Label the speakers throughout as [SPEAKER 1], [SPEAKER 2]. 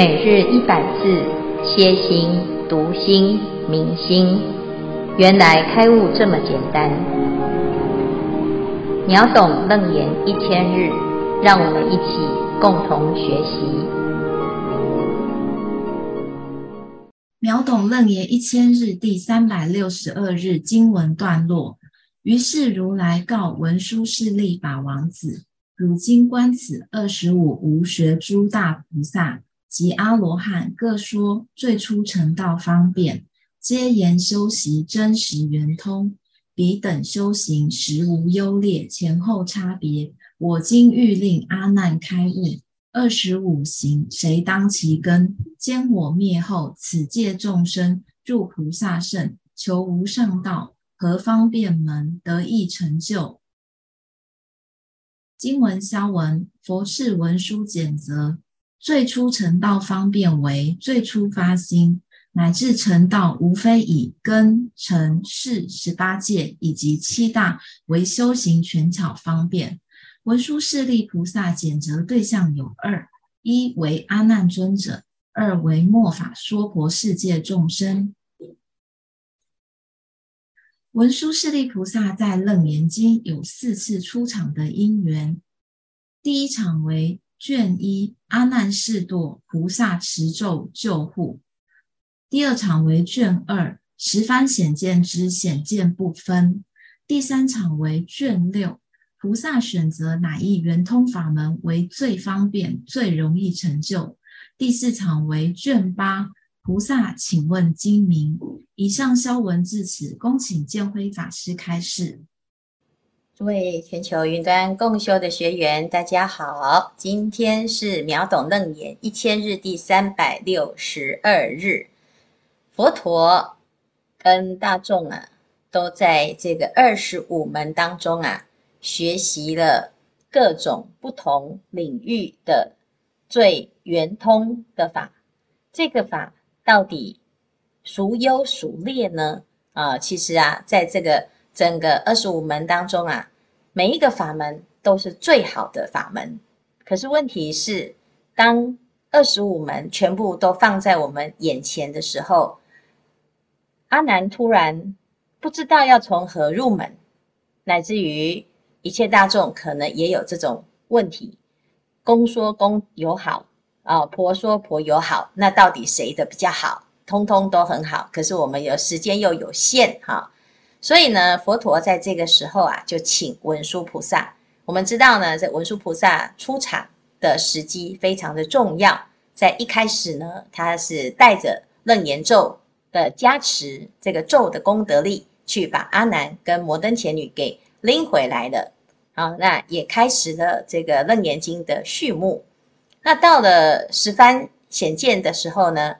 [SPEAKER 1] 每日一百字，歇心、读心、明心，原来开悟这么简单。秒懂楞严一千日，让我们一起共同学习。
[SPEAKER 2] 秒懂楞严一千日第三百六十二日经文段落。于是如来告文殊师利法王子：汝今观此二十五无学诸大菩萨。及阿罗汉各说最初成道方便，皆言修习真实圆通，彼等修行实无优劣，前后差别。我今欲令阿难开悟，二十五行谁当其根？兼我灭后，此界众生入菩萨圣，求无上道，何方便门得易成就？经文消文，佛敕文殊简则。最初成道方便为最初发心，乃至成道，无非以根、尘、识十八界以及七大为修行权巧方便。文殊势利菩萨简择对象有二：一为阿难尊者，二为末法娑婆世界众生。文殊势利菩萨在楞严经有四次出场的因缘，第一场为。卷一阿难示堕，菩萨持咒救护。第二场为卷二十番显见之显见不分。第三场为卷六菩萨选择哪一圆通法门为最方便、最容易成就。第四场为卷八菩萨请问精明。以上消文至此，恭请建辉法师开示。
[SPEAKER 3] 诸位全球云端共修的学员，大家好！今天是秒懂楞严一千日第三百六十二日，佛陀跟大众啊，都在这个二十五门当中啊，学习了各种不同领域的最圆通的法。这个法到底孰优孰劣呢？啊，其实啊，在这个整个二十五门当中啊。每一个法门都是最好的法门，可是问题是，当二十五门全部都放在我们眼前的时候，阿难突然不知道要从何入门，乃至于一切大众可能也有这种问题。公说公有好啊，婆说婆有好，那到底谁的比较好？通通都很好，可是我们有时间又有限，哈。所以呢，佛陀在这个时候啊，就请文殊菩萨。我们知道呢，这文殊菩萨出场的时机非常的重要。在一开始呢，他是带着楞严咒的加持，这个咒的功德力，去把阿难跟摩登伽女给拎回来了。好，那也开始了这个楞严经的序幕。那到了十番显见的时候呢，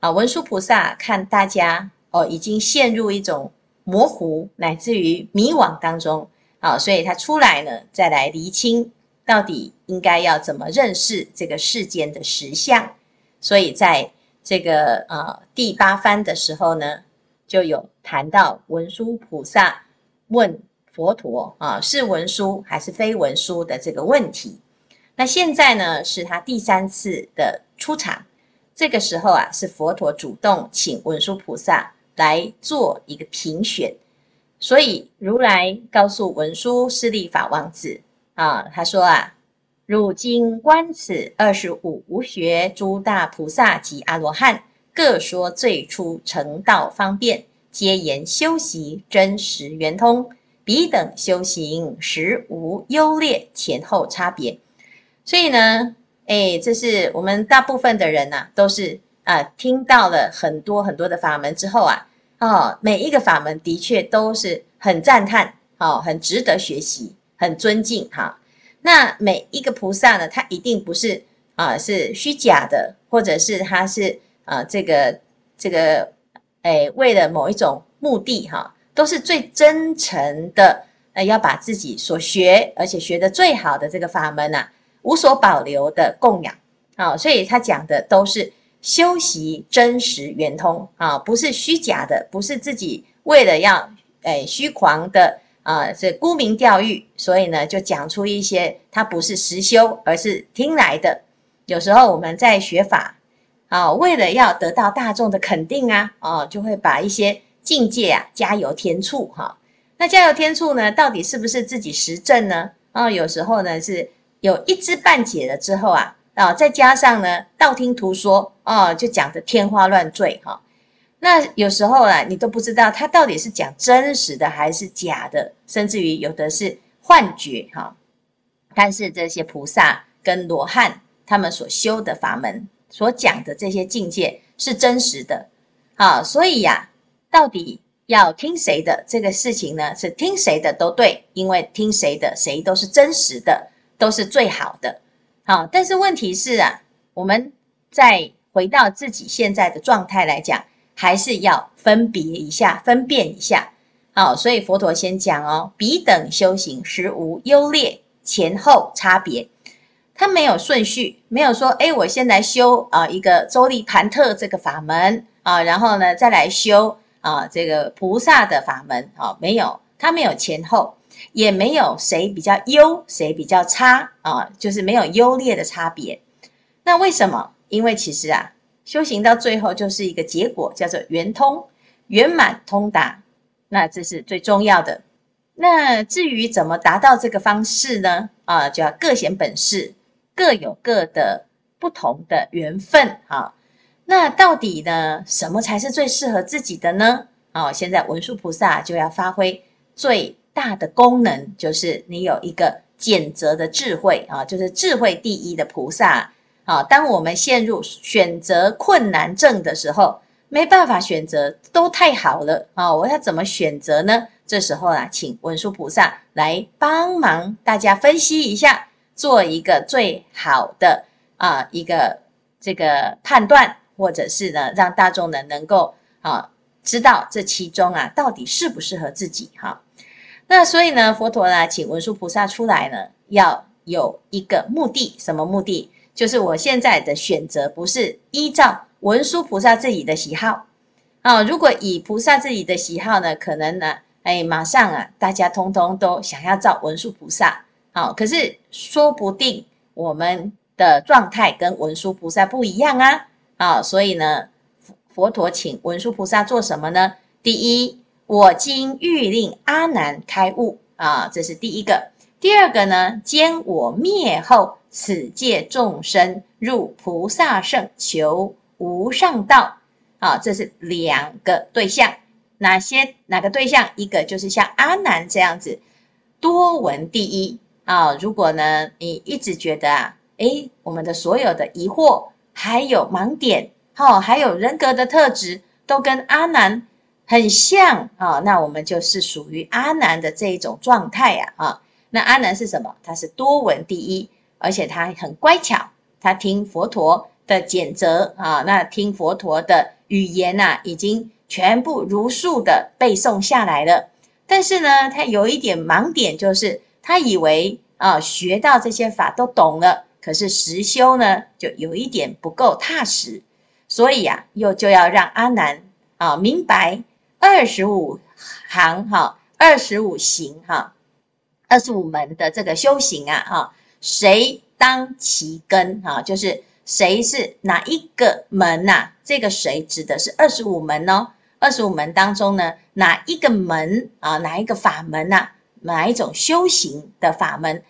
[SPEAKER 3] 啊，文殊菩萨看大家哦，已经陷入一种。模糊乃至于迷惘当中，好，所以他出来呢，再来厘清到底应该要怎么认识这个世间的实相。所以在这个呃第八番的时候呢，就有谈到文殊菩萨问佛陀啊，是文殊还是非文殊的这个问题。那现在呢，是他第三次的出场，这个时候啊，是佛陀主动请文殊菩萨。来做一个评选，所以如来告诉文殊师利法王子啊，他说啊，汝今观此二十五无学诸大菩萨及阿罗汉，各说最初成道方便，皆言修习真实圆通，彼等修行实无优劣，前后差别。所以呢，哎，这是我们大部分的人呐、啊，都是。啊，听到了很多很多的法门之后啊，哦，每一个法门的确都是很赞叹，哦，很值得学习，很尊敬哈、那每一个菩萨呢，他一定不是啊，是虚假的，或者是他是啊，这个这个，哎，为了某一种目的哈、都是最真诚的，呃，要把自己所学而且学得最好的这个法门啊，无所保留的供养。好、所以他讲的都是。修习真实圆通啊，不是虚假的，不是自己为了要诶虚狂的啊，这沽名钓誉，所以呢就讲出一些他不是实修，而是听来的。有时候我们在学法啊，为了要得到大众的肯定啊，哦，就会把一些境界啊加油添醋哈。那加油添醋呢，到底是不是自己实证呢？啊，有时候呢是有一知半解了之后啊，啊，再加上呢道听途说哦，就讲得天花乱坠哈。那有时候啊，你都不知道他到底是讲真实的还是假的，甚至于有的是幻觉哈。但是这些菩萨跟罗汉他们所修的法门，所讲的这些境界是真实的，啊，所以呀，到底要听谁的这个事情呢？是听谁的都对，因为听谁的谁都是真实的，都是最好的，好。但是问题是啊，我们在回到自己现在的状态来讲，还是要分别一下，分辨一下，好。所以佛陀先讲哦，彼等修行实无优劣，前后差别。他没有顺序，没有说，哎，我先来修啊一个周利盘特这个法门啊，然后呢再来修啊这个菩萨的法门啊，没有，他没有前后，也没有谁比较优，谁比较差啊，就是没有优劣的差别。那为什么？因为其实啊，修行到最后就是一个结果，叫做圆通、圆满通达，那这是最重要的。那至于怎么达到这个方式呢？啊，就要各显本事。各有各的不同的缘分啊，那到底呢，什么才是最适合自己的呢？啊，现在文殊菩萨就要发挥最大的功能，就是你有一个简择的智慧啊，就是智慧第一的菩萨啊。当我们陷入选择困难症的时候，没办法选择，都太好了啊，我要怎么选择呢？这时候啊，请文殊菩萨来帮忙大家分析一下。做一个最好的啊一个这个判断，或者是呢让大众呢能够啊知道这其中啊到底适不适合自己哈。那所以呢佛陀呢请文殊菩萨出来呢要有一个目的，什么目的？就是我现在的选择不是依照文殊菩萨自己的喜好啊。如果以菩萨自己的喜好呢，可能呢哎马上啊大家通通都想要照文殊菩萨。好，可是说不定我们的状态跟文殊菩萨不一样啊！啊，所以呢，佛陀请文殊菩萨做什么呢？第一，我今欲令阿难开悟啊，这是第一个。第二个呢，兼我灭后，此界众生入菩萨圣，求无上道。啊，这是两个对象。哪些？哪个对象？一个就是像阿难这样子，多闻第一。啊，如果呢，你一直觉得啊，诶，我们的所有的疑惑，还有盲点，哈，还有人格的特质，都跟阿难很像啊，那我们就是属于阿难的这一种状态呀，啊，那阿难是什么？他是多闻第一，而且他很乖巧，他听佛陀的简则啊，那听佛陀的语言呐，已经全部如数的背诵下来了，但是呢，他有一点盲点，就是。他以为啊，学到这些法都懂了，可是实修呢，就有一点不够踏实，所以啊，又就要让阿难啊明白二十五行哈，二十五行哈，二十五门的这个修行啊哈，谁当其根啊，就是谁是哪一个门呐？这个谁指的是二十五门哦，二十五门当中呢，哪一个门啊，哪一个法门呐？哪一种修行的法门，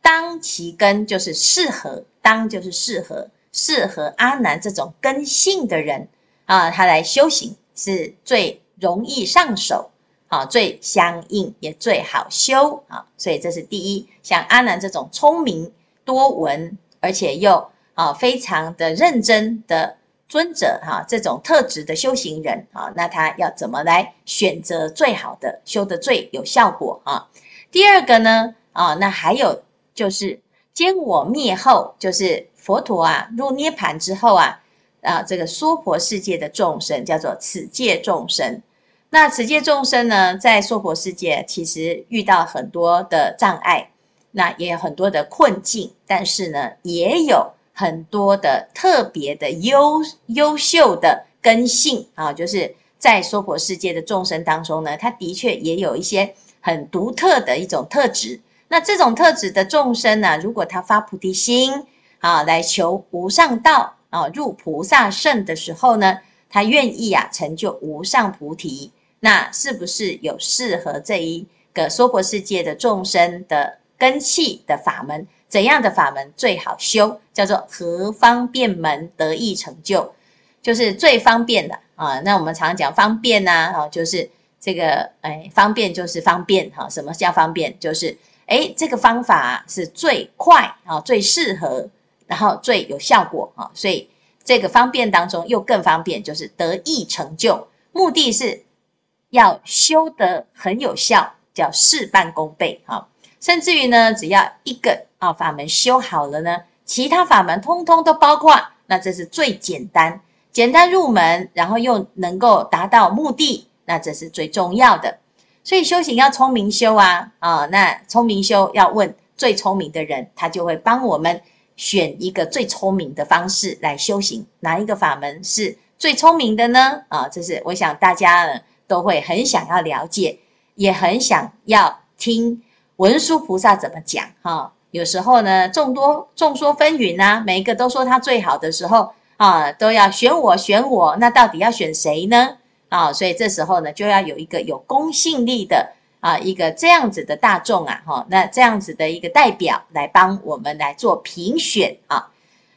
[SPEAKER 3] 当其根就是适合，当就是适合，适合阿难这种根性的人啊，他来修行是最容易上手，啊，最相应也最好修啊，所以这是第一。像阿难这种聪明多闻，而且又啊非常的认真的。尊者哈，这种特质的修行人啊，那他要怎么来选择最好的，修的最有效果啊？第二个呢啊，那还有就是坚我灭后，就是佛陀啊入涅槃之后啊啊，这个娑婆世界的众生叫做此界众生。那此界众生呢，在娑婆世界其实遇到很多的障碍，那也有很多的困境，但是呢，也有。很多的特别的优优秀的根性啊，就是在娑婆世界的众生当中呢，他的确也有一些很独特的一种特质。那这种特质的众生呢，如果他发菩提心啊，来求无上道啊入菩萨圣的时候呢，他愿意啊成就无上菩提，那是不是有适合这一个娑婆世界的众生的根器的法门？怎样的法门最好修？叫做何方便门得意成就，就是最方便的啊。那我们常讲方便呐，啊，就是这个哎，方便就是方便哈。什么叫方便？就是哎，这个方法是最快啊，最适合，然后最有效果啊。所以这个方便当中又更方便，就是得意成就，目的是要修得很有效，叫事半功倍哈。甚至于呢，只要一个啊法门修好了呢，其他法门通通都包括，那这是最简单、简单入门，然后又能够达到目的，那这是最重要的。所以修行要聪明修啊啊，那聪明修要问最聪明的人，他就会帮我们选一个最聪明的方式来修行。哪一个法门是最聪明的呢？啊，这是我想大家都会很想要了解，也很想要听。文殊菩萨怎么讲？哈，有时候呢，众多众说纷纭啊，每一个都说他最好的时候啊，都要选我选我，那到底要选谁呢？啊，所以这时候呢，就要有一个有公信力的啊，一个这样子的大众啊，哈，那这样子的一个代表来帮我们来做评选啊。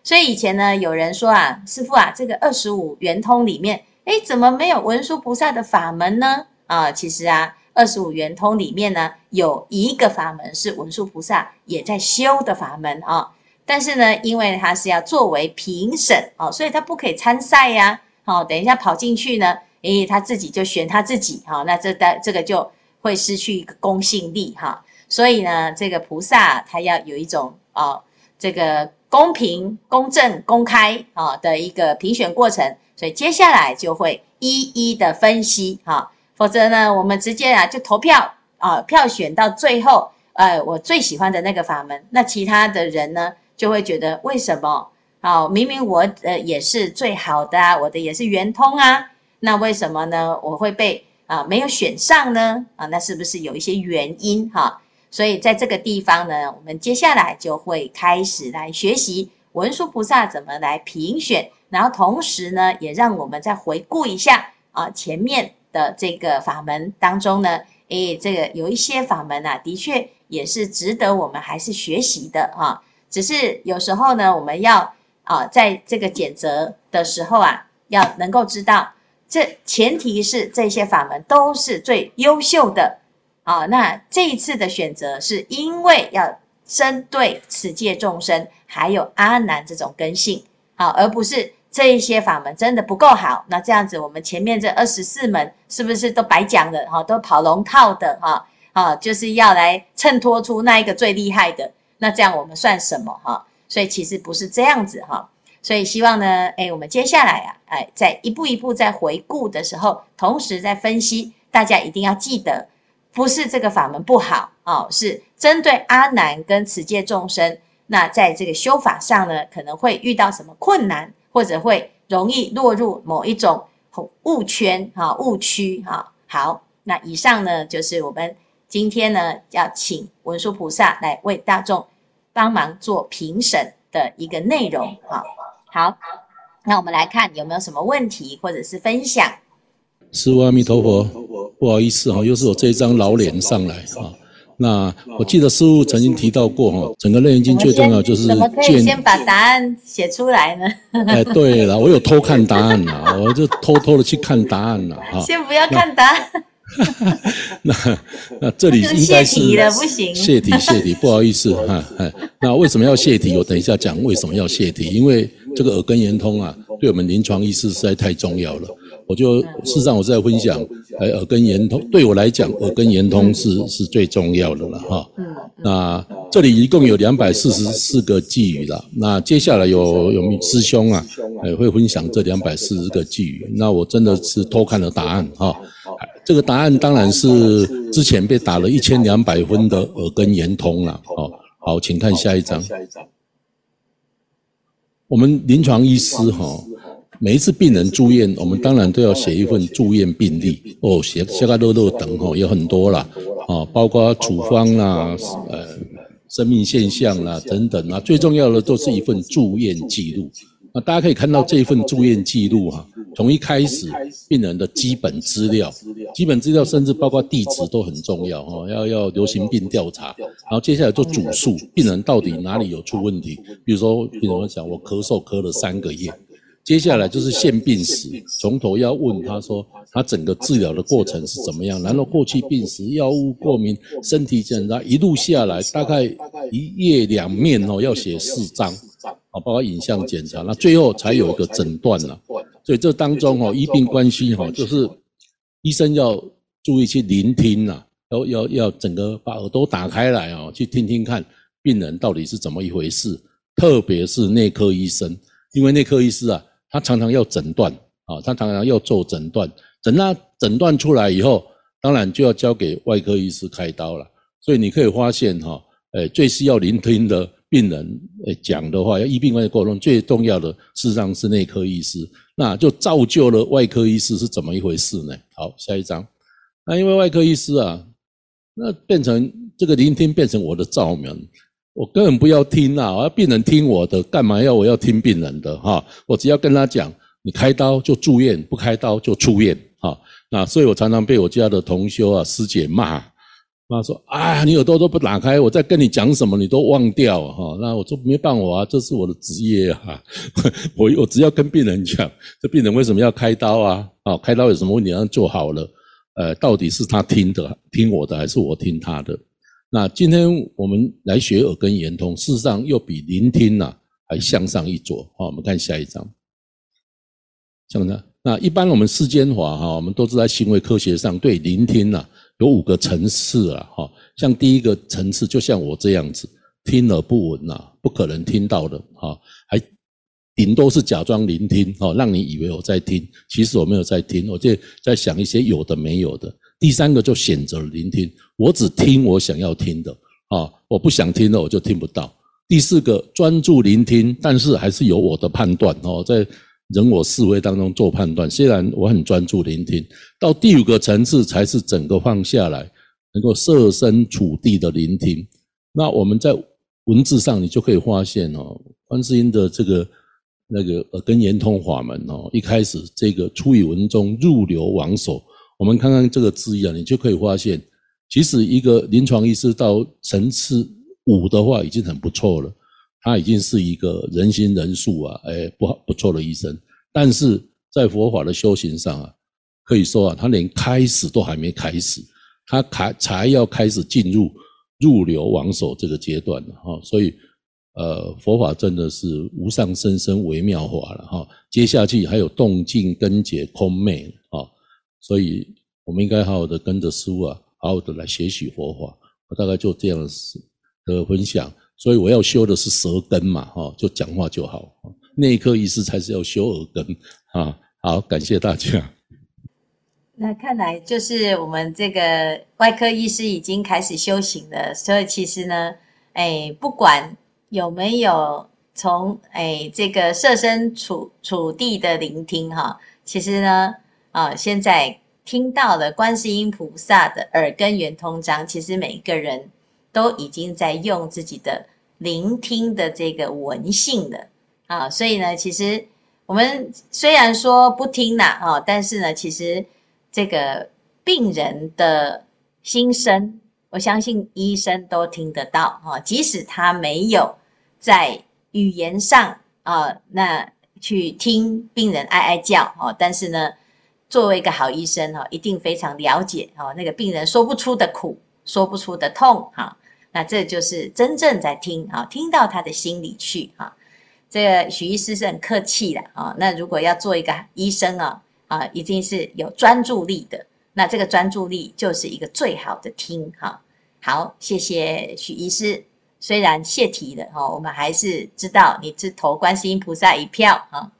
[SPEAKER 3] 所以以前呢，有人说啊，师傅啊，这个二十五圆通里面，诶，怎么没有文殊菩萨的法门呢？啊，其实啊。二十五圆通里面呢，有一个法门是文殊菩萨也在修的法门啊。但是呢，因为他是要作为评审啊，所以他不可以参赛呀。好，等一下跑进去呢，诶，他自己就选他自己哈，那这的这个就会失去一个公信力哈。所以呢，这个菩萨他要有一种啊，这个公平、公正、公开啊的一个评选过程。所以接下来就会一一的分析哈。否则呢，我们直接啊就投票啊，票选到最后，呃，我最喜欢的那个法门，那其他的人呢就会觉得为什么？啊，明明我呃也是最好的啊，我的也是圆通啊，那为什么呢？我会被啊没有选上呢？啊，那是不是有一些原因哈？所以在这个地方呢，我们接下来就会开始来学习文殊菩萨怎么来评选，然后同时呢，也让我们再回顾一下啊前面。的这个法门当中呢，诶，这个有一些法门啊，的确也是值得我们还是学习的啊。只是有时候呢，我们要啊，在这个拣择的时候啊，要能够知道，这前提是这些法门都是最优秀的啊。那这一次的选择是因为要针对此界众生，还有阿难这种根性，好，而不是。这一些法门真的不够好，那这样子我们前面这二十四门是不是都白讲的哈？都跑龙套的哈？啊，就是要来衬托出那一个最厉害的，那这样我们算什么哈？所以其实不是这样子哈。所以希望呢，哎，我们接下来啊，哎，在一步一步在回顾的时候，同时在分析，大家一定要记得，不是这个法门不好啊，是针对阿难跟此界众生，那在这个修法上呢，可能会遇到什么困难？或者会容易落入某一种误圈哈误区哈。好，那以上呢就是我们今天呢要请文殊菩萨来为大众帮忙做评审的一个内容哈。好，那我们来看有没有什么问题或者是分享。
[SPEAKER 4] 师父阿弥陀佛，不好意思哈，又是我这一张老脸上来哈。那我记得师傅曾经提到过哈，整个《楞严经》最重要就是。
[SPEAKER 3] 怎么可以先把答案写出来呢？
[SPEAKER 4] 哎，对了，我有偷看答案了，我就偷偷的去看答案了哈。
[SPEAKER 3] 先不要看答案。
[SPEAKER 4] 那那这里应该是
[SPEAKER 3] 泄题了，不行。
[SPEAKER 4] 泄题，泄题，不好意思哈。哎，那为什么要泄题？我等一下讲为什么要泄题，因为这个耳根圆通啊，对我们临床医师实在太重要了。我就事实上我是在分享，呃，耳根圆通对我来讲，耳根圆通是是最重要的了哈。嗯。那这里一共有两百四十四个寄语了。那接下来有有师兄啊，也会分享这两百四十个寄语。那我真的是偷看了答案哈。这个答案当然是之前被打了一千两百分的耳根圆通了。好，好，请看下一张。我们临床医师哈。每一次病人住院，我们当然都要写一份住院病历哦，写写个漏漏等吼，有很多啦，啊，包括处方啦，呃，生命现象啦等等啊，最重要的都是一份住院记录。那大家可以看到这份住院记录哈，从一开始病人的基本资料，基本资料甚至包括地址都很重要哈，要要流行病调查，然后接下来做主诉，病人到底哪里有出问题？比如说病人讲我咳嗽咳了三个月。接下来就是现病史，从头要问他说他整个治疗的过程是怎么样，然后过去病史、药物过敏、身体检查一路下来，大概一页两面哦，要写四张啊，包括影像检查，那最后才有一个诊断了。所以这当中哦，医病关系哈，就是医生要注意去聆听呐，要要要整个把耳朵打开来哦，去听听看病人到底是怎么一回事，特别是内科医生，因为内科医师啊。他常常要诊断啊，他常常要做诊断，等他诊断出来以后，当然就要交给外科医师开刀了。所以你可以发现哈，诶，最需要聆听的病人诶讲的话，要医病关系沟通最重要的，事实上是内科医师，那就造就了外科医师是怎么一回事呢？好，下一张。那因为外科医师啊，那变成这个聆听变成我的罩门。我根本不要听呐，我要病人听我的，干嘛要我要听病人的哈？我只要跟他讲，你开刀就住院，不开刀就出院哈。那所以我常常被我家的同修啊师姐骂，骂说啊，你耳朵都不打开，我在跟你讲什么你都忘掉哈。那我说没办法啊，这是我的职业啊。我我只要跟病人讲，这病人为什么要开刀啊？啊，开刀有什么问题？让做好了，呃，到底是他听的听我的，还是我听他的？那今天我们来学耳根圆通，事实上又比聆听呐还向上一着。好，我们看下一章。像这样，那一般我们世间法哈，我们都是在行为科学上对聆听呐有五个层次啊。哈，像第一个层次，就像我这样子，听而不闻呐，不可能听到的哈，还顶多是假装聆听哈，让你以为我在听，其实我没有在听，我就在想一些有的没有的。第三个就选择聆听，我只听我想要听的啊，我不想听的我就听不到。第四个专注聆听，但是还是有我的判断哦，在人我思维当中做判断。虽然我很专注聆听，到第五个层次才是整个放下来，能够设身处地的聆听。那我们在文字上，你就可以发现哦，观世音的这个那个耳根圆通法门哦，一开始这个出语文中入流往所。我们看看这个字义啊，你就可以发现，其实一个临床医师到层次五的话，已经很不错了。他已经是一个仁心仁术啊，哎，不好不错的医生。但是在佛法的修行上啊，可以说啊，他连开始都还没开始，他开才要开始进入入流往所这个阶段哈。所以，呃，佛法真的是无上甚深微妙法了哈。接下去还有动静根结空昧。所以，我们应该好好的跟着师父啊，好好的来学习佛法。我大概就这样的分享。所以我要修的是舌根嘛，哈，就讲话就好。内科医师才是要修耳根啊。好，感谢大家。
[SPEAKER 3] 那看来就是我们这个外科医师已经开始修行了。所以其实呢，哎，不管有没有从哎这个设身处处地的聆听哈，其实呢。啊，现在听到了观世音菩萨的耳根圆通章，其实每一个人都已经在用自己的聆听的这个闻性了啊。所以呢，其实我们虽然说不听呐，啊，但是呢，其实这个病人的心声，我相信医生都听得到啊。即使他没有在语言上啊，那去听病人哀哀叫啊，但是呢。作为一个好医生哈，一定非常了解哈那个病人说不出的苦，说不出的痛哈，那这就是真正在听啊，听到他的心里去哈。这个许医师是很客气的啊。那如果要做一个医生啊啊，一定是有专注力的。那这个专注力就是一个最好的听哈。好，谢谢许医师。虽然泄题了哈，我们还是知道你是投观世音菩萨一票哈。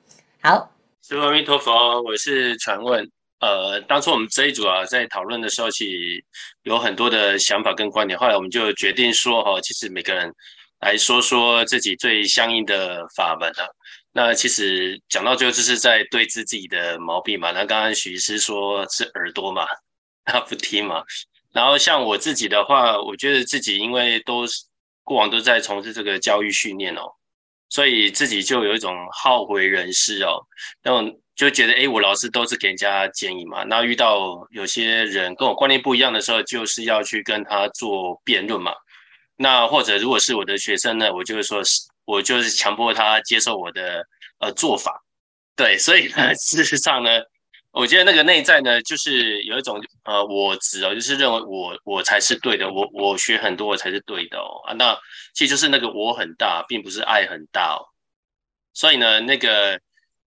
[SPEAKER 3] 好。
[SPEAKER 5] 师父阿弥陀佛，我是传问。呃，当初我们这一组啊，在讨论的时候，其实有很多的想法跟观点。后来我们就决定说，哈，其实每个人来说说自己最相应的法门啊。那其实讲到最后，就是在对治自己的毛病嘛。那刚刚许医师说是耳朵嘛，他不听嘛。然后像我自己的话，我觉得自己因为都是过往都在从事这个教育训练哦。所以自己就有一种好为人师哦，那种就觉得哎，我老师都是给人家建议嘛，那遇到有些人跟我观念不一样的时候，就是要去跟他做辩论嘛。那或者如果是我的学生呢，我就会说，我就是强迫他接受我的呃做法。对，所以呢，事实上呢，我觉得那个内在呢，就是有一种呃我执哦，就是认为我我才是对的，我我学很多我才是对的哦啊，那其实就是那个我很大，并不是爱很大哦。所以呢，那个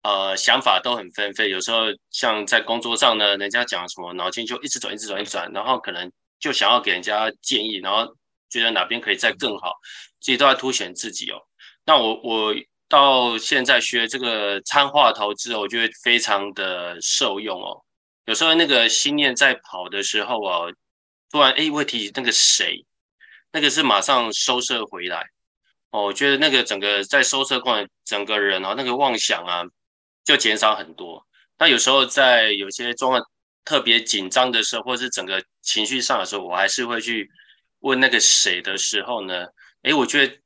[SPEAKER 5] 呃想法都很纷飞，有时候像在工作上呢，人家讲什么，脑筋就一直转，一直转，一直转，然后可能就想要给人家建议，然后觉得哪边可以再更好，自己都在凸显自己哦。那我我。到现在学这个参话头之后，我觉得非常的受用哦。有时候那个心念在跑的时候哦，突然哎，会提起那个谁，那个是马上收摄回来哦。我觉得那个整个在收摄过程，整个人啊，那个妄想啊，就减少很多。那有时候在有些状况特别紧张的时候，或是整个情绪上的时候，我还是会去问那个谁的时候呢，哎，我觉得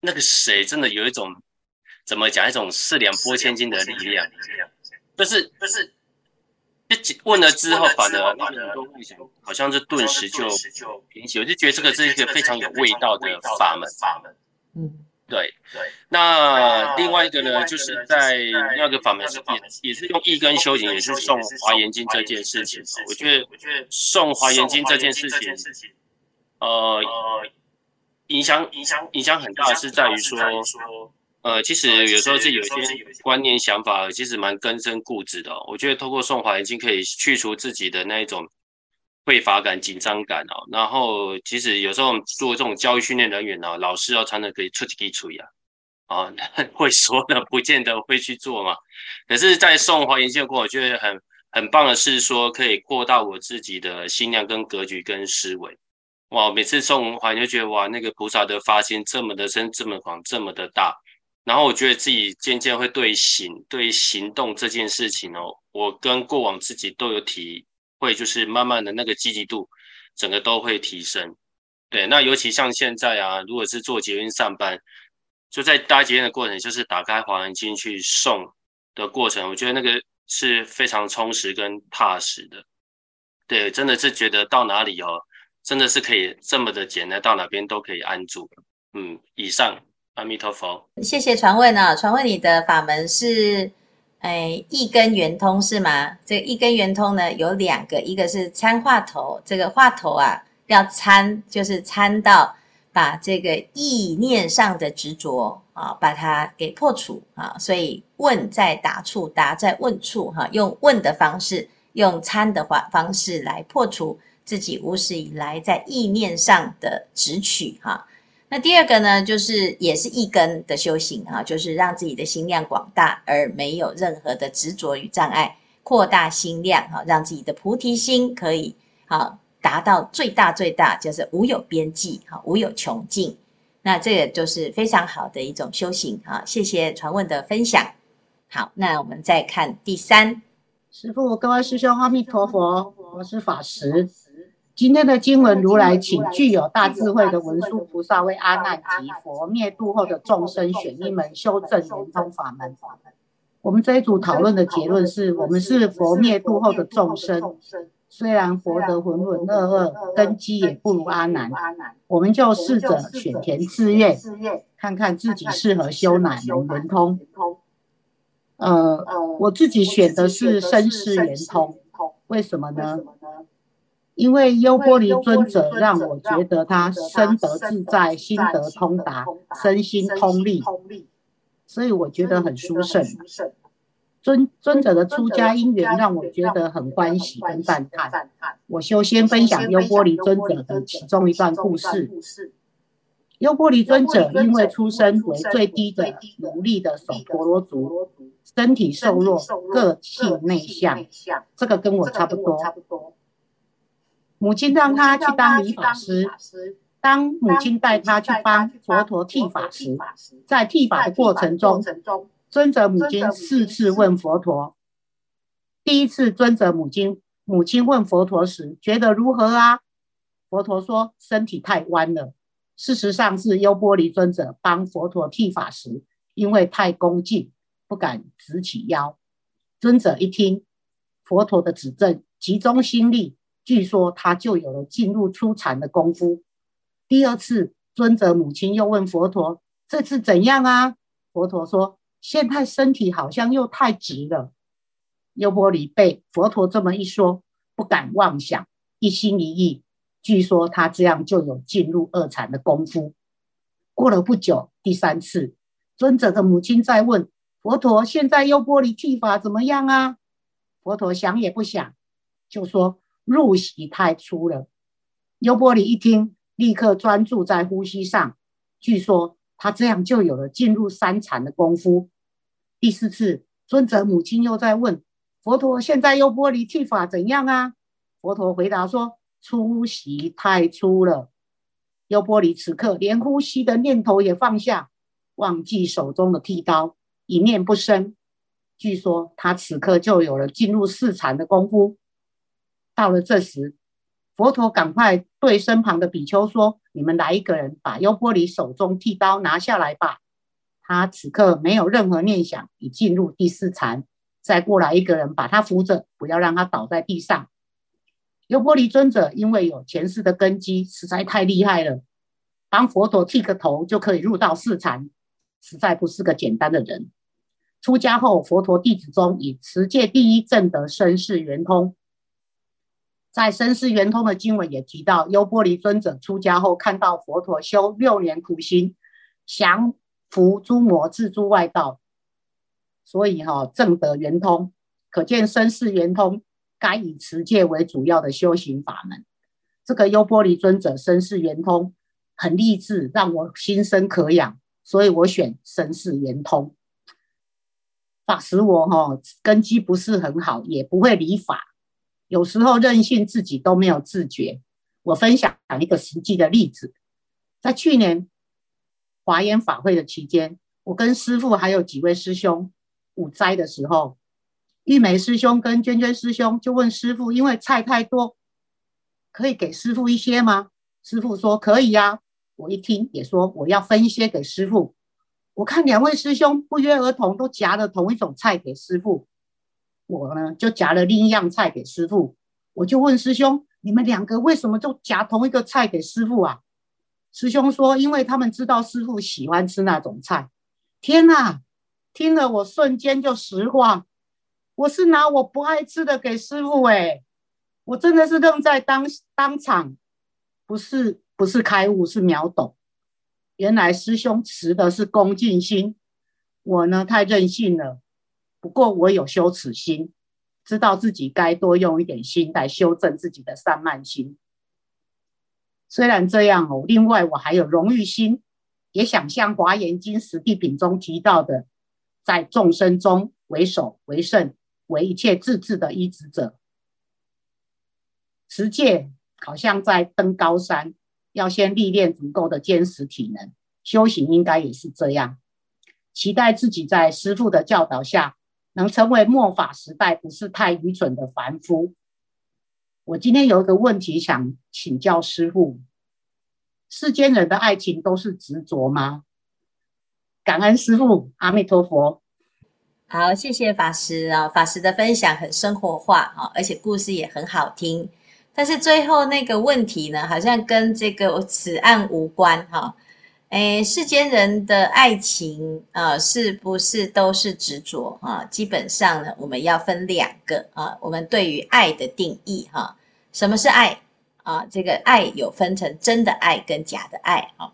[SPEAKER 5] 那个谁真的有一种。怎么讲一种四两拨千斤的力量？就是就是，就问了之后，反而好像是顿时就平息。我就觉得这个是一个非常有味道的法门。嗯，对对。那另外一个呢，就是在那个法门是也也是用意根修行，也是送华严经这件事情。我觉得送华严经这件事情，呃，影响影响影响很大，是在于说。呃，其实有时候是有些观念想法，其实蛮根深固执的哦。我觉得透过诵华严经可以去除自己的那一种匮乏感、紧张感哦。然后，其实有时候做这种教育训练人员哦，老师要常常可以出题出呀，啊，会说的不见得会去做嘛。可是，在送华严经过程，我觉得很很棒的是说，可以扩大我自己的心量、跟格局、跟思维。哇，每次送华严就觉得哇，那个菩萨的发心这么的深、这么广、这么的大。然后我觉得自己渐渐会对行对行动这件事情哦，我跟过往自己都有体会，就是慢慢的那个积极度，整个都会提升。对，那尤其像现在啊，如果是坐捷运上班，就在搭捷运的过程，就是打开华严经去送的过程，我觉得那个是非常充实跟踏实的。对，真的是觉得到哪里哦，真的是可以这么的简单，到哪边都可以安住。嗯，以上。阿弥陀佛，
[SPEAKER 3] 谢谢传问啊！传问你的法门是，哎，一根圆通是吗？这个意根圆通呢有两个，一个是参话头，这个话头啊要参，就是参到把这个意念上的执着啊，把它给破除啊。所以问在答处，答在问处哈，用问的方式，用参的话方式来破除自己无始以来在意念上的执取哈。那第二个呢，就是也是一根的修行啊，就是让自己的心量广大，而没有任何的执着与障碍，扩大心量哈，让自己的菩提心可以啊达到最大最大，就是无有边际哈，无有穷尽。那这个就是非常好的一种修行哈。谢谢传问的分享。好，那我们再看第三，
[SPEAKER 6] 师父，各位师兄，阿弥陀佛，我是法师。今天的经文，如来请具有大智慧的文殊菩萨为阿难及佛灭度后的众生选一门修正圆通法门。我们这一组讨论的结论是，我们是佛灭度后的众生，虽然佛得浑浑噩噩，根基也不如阿难，我们就试着选填志愿，看看自己适合修哪门圆通。呃，我自己选的是生死圆通，为什么呢？因为优波离尊者让我觉得他身得自在，心得通达，身心通力，所以我觉得很殊胜。尊尊者的出家因缘让我觉得很欢喜跟赞叹。我修先分享优波离尊者的其中一段故事。优波离尊者因为出身为最低的奴隶的首陀罗族，身体瘦弱，个性内向，这个跟我差不多。母亲让他去当理发师。当母亲带他去帮佛陀剃发时，在剃发的过程中，尊者母亲四次问佛陀。第一次，尊者母亲母亲问佛陀时，觉得如何啊？佛陀说，身体太弯了。事实上是优波离尊者帮佛陀剃发时，因为太恭敬，不敢直起腰。尊者一听佛陀的指正，集中心力，据说他就有了进入初禅的功夫。第二次，尊者母亲又问佛陀：“这次怎样啊？”佛陀说：“现在身体好像又太直了。”优波离被佛陀这么一说，不敢妄想，一心一意。据说他这样就有进入二禅的功夫。过了不久，第三次，尊者的母亲再问佛陀：“现在优波离剃法怎么样啊？”佛陀想也不想，就说：“入息太粗了。”优波离一听，立刻专注在呼吸上。据说他这样就有了进入三禅的功夫。第四次，尊者母亲又在问。佛陀现在优波离剃发怎样啊？佛陀回答说：粗习太粗了。优波离此刻连呼吸的念头也放下，忘记手中的剃刀，一念不生。据说他此刻就有了进入四禅的功夫。到了这时，佛陀赶快对身旁的比丘说：“你们来一个人把优波离手中剃刀拿下来吧。”他此刻没有任何念想，已进入第四禅。再过来一个人把他扶着，不要让他倒在地上。优波离尊者因为有前世的根基，实在太厉害了。帮佛陀剃个头就可以入到四禅，实在不是个简单的人。出家后，佛陀弟子中以持戒第一，正德身世圆通。在生死圆通的经文也提到，优波离尊者出家后看到佛陀修六年苦行，降伏诸魔，自诸外道。所以哈、哦，证得圆通，可见生死圆通该以持戒为主要的修行法门。这个优波离尊者生死圆通很励志，让我心生可养，所以我选生死圆通。法师我哈、哦、根基不是很好，也不会理法，有时候任性自己都没有自觉。我分享一个实际的例子，在去年华严法会的期间，我跟师父还有几位师兄。午斋的时候，玉梅师兄跟娟娟师兄就问师父：“因为菜太多，可以给师父一些吗？”师父说：“可以呀。”我一听也说：“我要分一些给师父。”我看两位师兄不约而同都夹了同一种菜给师父，我呢就夹了另一样菜给师傅。我就问师兄：“你们两个为什么就夹同一个菜给师傅啊？”师兄说：“因为他们知道师傅喜欢吃那种菜。”天哪！听了，我瞬间就石化。我是拿我不爱吃的给师傅，哎，我真的是愣在当当场，不是不是开悟，是秒懂。原来师兄持的是恭敬心，我呢太任性了。不过我有羞耻心，知道自己该多用一点心来修正自己的散漫心。虽然这样哦，另外我还有荣誉心，也想像《华严经》十地品中提到的。在众生中为首为圣，为一切自治的依止者。持戒好像在登高山，要先历练足够的坚实体能。修行应该也是这样。期待自己在师父的教导下，能成为末法时代不是太愚蠢的凡夫。我今天有一个问题想请教师父：世间人的爱情都是执着吗？感恩师父，阿弥陀佛。
[SPEAKER 3] 好，谢谢法师啊，法师的分享很生活化啊，而且故事也很好听。但是最后那个问题呢，好像跟这个此案无关哈。诶，世间人的爱情啊，是不是都是执着啊？基本上呢，我们要分两个啊。我们对于爱的定义哈，什么是爱啊？这个爱有分成真的爱跟假的爱啊。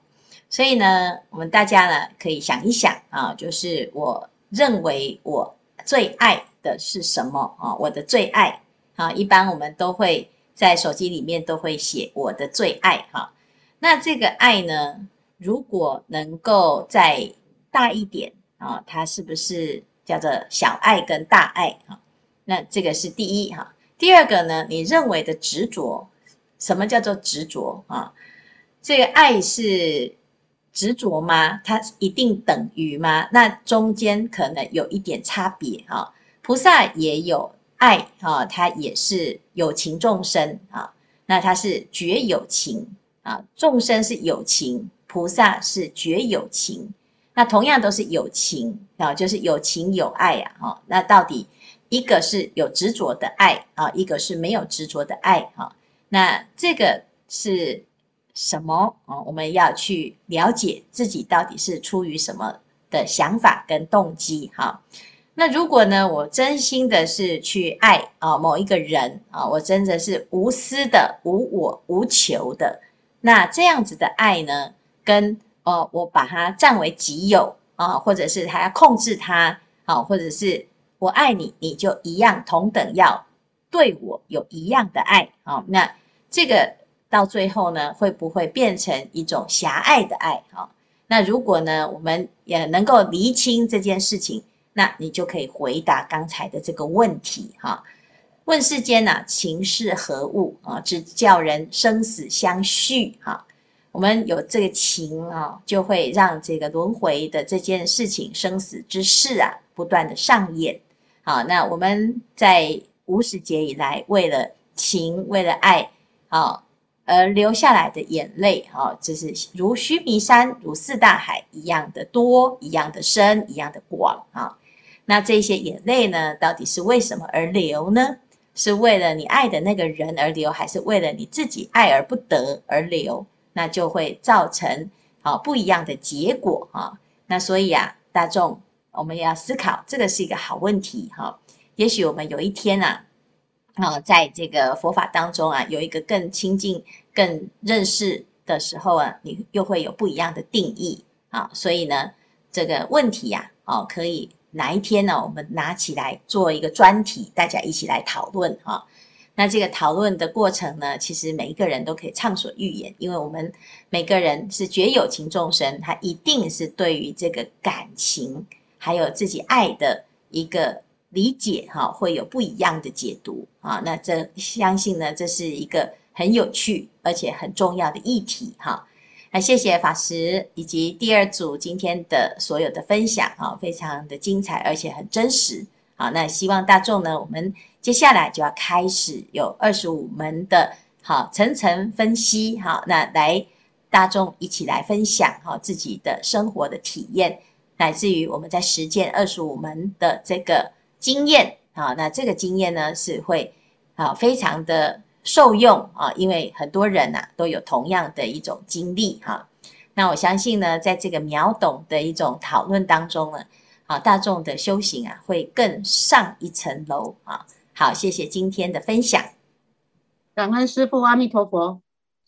[SPEAKER 3] 所以呢，我们大家呢可以想一想啊，就是我认为我最爱的是什么啊？我的最爱啊，一般我们都会在手机里面都会写我的最爱哈。那这个爱呢，如果能够再大一点啊，它是不是叫做小爱跟大爱哈？那这个是第一哈。第二个呢，你认为的执着，什么叫做执着啊？这个爱是。执着吗？它一定等于吗？那中间可能有一点差别哈。菩萨也有爱哈，他也是有情众生啊。那他是觉有情啊，众生是有情，菩萨是觉有情。那同样都是有情啊，就是有情有爱呀，哈。那到底一个是有执着的爱啊，一个是没有执着的爱哈。那这个是什么啊？我们要去了解自己到底是出于什么的想法跟动机哈。那如果呢，我真心的是去爱啊某一个人啊，我真的是无私的、无我、无求的，那这样子的爱呢，跟哦我把它占为己有啊，或者是还要控制它啊，或者是我爱你，你就一样同等要对我有一样的爱啊，那这个到最后呢，会不会变成一种狭隘的爱啊？那如果呢，我们也能够厘清这件事情。那你就可以回答刚才的这个问题哈。问世间呐，情是何物啊？只叫人生死相续哈。我们有这个情啊，就会让这个轮回的这件事情、生死之事啊，不断的上演。好，那我们在无始劫以来，为了情，为了爱，啊。而流下来的眼泪，哈，就是如须弥山、如四大海一样的多，一样的深，一样的广啊。那这些眼泪呢，到底是为什么而流呢？是为了你爱的那个人而流，还是为了你自己爱而不得而流？那就会造成啊不一样的结果啊。那所以啊，大众我们要思考，这个是一个好问题哈。也许我们有一天啊。啊，在这个佛法当中啊，有一个更亲近、更认识的时候啊，你又会有不一样的定义啊。所以呢，这个问题呀，哦，可以哪一天呢，我们拿起来做一个专题，大家一起来讨论哈。那这个讨论的过程呢，其实每一个人都可以畅所欲言，因为我们每个人是觉有情众生，他一定是对于这个感情还有自己爱的一个。理解哈，会有不一样的解读啊。那这相信呢，这是一个很有趣而且很重要的议题哈。那谢谢法师以及第二组今天的所有的分享啊，非常的精彩而且很真实。好，那希望大众呢，我们接下来就要开始有二十五门的好层层分析好。那来大众一起来分享好自己的生活的体验，乃至于我们在实践二十五门的这个。经验啊，那这个经验呢是会啊非常的受用啊，因为很多人呐、啊、都有同样的一种经历哈、那我相信呢，在这个秒懂的一种讨论当中呢，啊大众的修行啊会更上一层楼啊。好，谢谢今天的分享，
[SPEAKER 6] 感恩师父，阿弥陀佛。